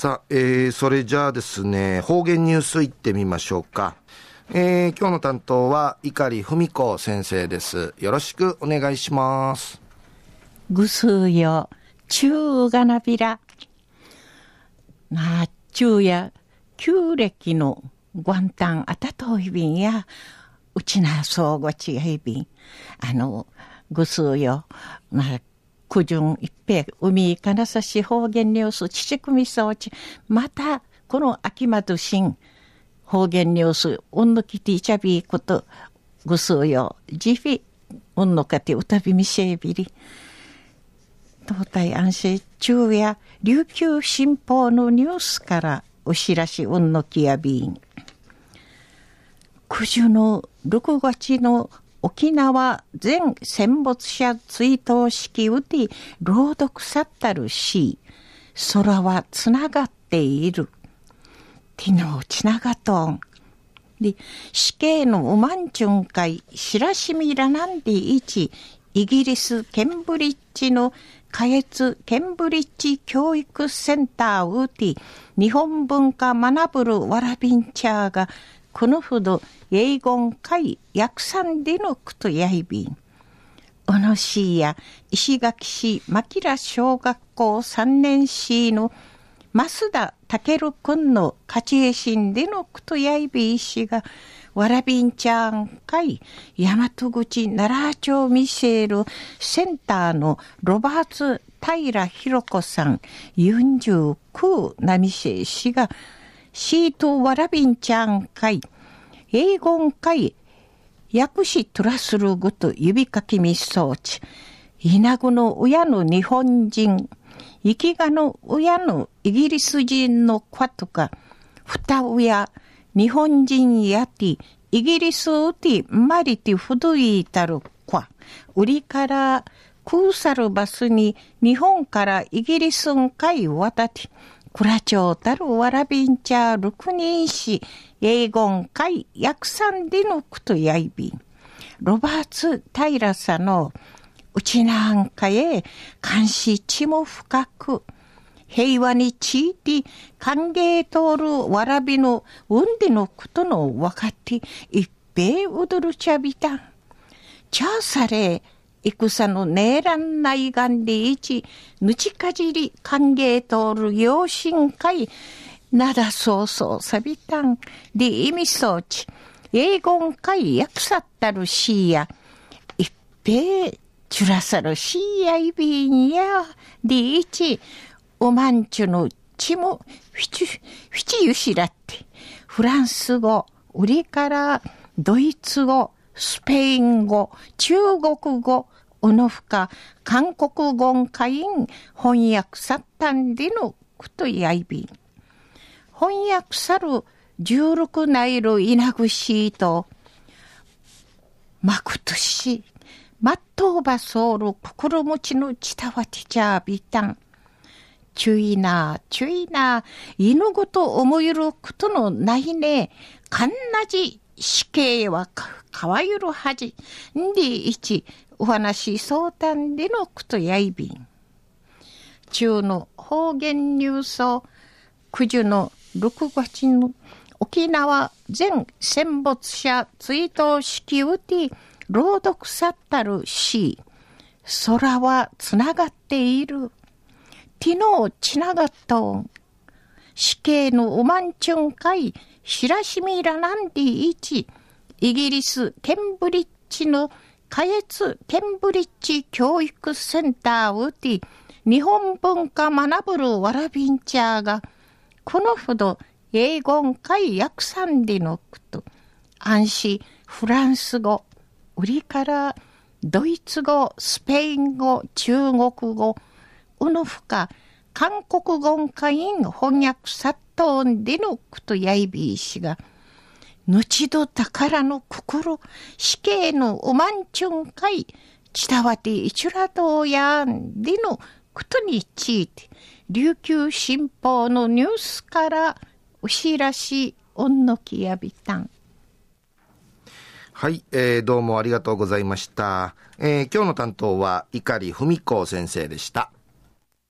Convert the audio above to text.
さあ、えー、それじゃあですね、方言ニュースいってみましょうか。えー、今日の担当は、碇文子先生です。よろしくお願いします。ぐすうよ、ちゅうがなびら。なあ、ちゅうや、旧暦の元旦あたといびんや、うちなそうごちがいびん。あの、ぐすうよ、なあ、九順一平、海金指方言ニュース、父組装置、また、この秋窓新、方言ニュース、うんのきていちゃびこと、ぐすうよ、じフうんのかてうたびみせびり。東大安心中や琉球新報のニュースからお知らしうんのきやびん。九十の6月の沖縄全戦没者追悼式うて朗読さったるし、空はつながっている。ティノつながとん。で、死刑のウマンチュン会、白しみらなんでいち、イギリス・ケンブリッジの下越ケンブリッジ教育センターウーティ日本文化学ぶるわらびんちゃーがこのほど英語会訳さんでのくとやいびん。小野市や石垣市牧良小学校3年市の増田健くんの勝ち絵心でのくとやいびいしがわらびんちゃん会大和口奈良町ミシェルセンターのロバーツ平弘子さん49なみせ氏がシートわらびんちゃん会、英語会、訳しトラスルグと指かきみ装置、稲子の親の日本人、生きがの親のイギリス人の子とか、二親、日本人やて、イギリスうて、まりてふどいたる子、売りから、クーサルバスに。日本からイギリスんかい渡って、クラチョウタルワラビンチャー六人氏、英語会訳さんでのくとやいびん。ロバーツ・タイラさのうちなんかへ監視地も深く、平和にちいて歓迎通るわらびのうんでのことの分かって一平踊るちゃびたん。ちゃあされ、戦のねらんないがんでいち、ぬちかじり歓迎通る養親会、なだそうそうさびたん、で意味装置、英語会訳さったるしや、一平ちゅらさるしやいびんや、でいち、おまんちゅのちも、ふち、ふちゆしらって、フランス語、売りからドイツ語、スペイン語、中国語、おのふか、韓国語会員翻訳さったんでのことやいびん。翻訳さる十六内る稲串と、まくとし、まっとうばそうる心持ちのちたわちじゃびたん。注意な、注意な、犬ごと思いることのないね、かんなじ死刑はかわゆるはじ。んでいち、お話相談でのことやいびん。中の方言ニュースを九十の6月の沖縄全戦没者追悼式うて朗読さったるし、空はつながっている。昨日つながったん。死刑のおまんちゅんかい、しらしみらなんでいち、イギリスケンブリッジの下越ケンブリッジ教育センターウティ日本文化学ぶるわらびんちゃーが、このほど英語会訳さんでのこと、安心フランス語、売りからドイツ語、スペイン語、中国語、うぬふか、韓国語会員翻訳殺到でのことやいびいしが、後ど宝の心、死刑のおまんちゅんかい、ちたわていちゅらどうやんでのことについて、琉球新報のニュースからお知らし、おんのきやびたん。はい、えー、どうもありがとうございました。えー、今日の担当は碇文子先生でした。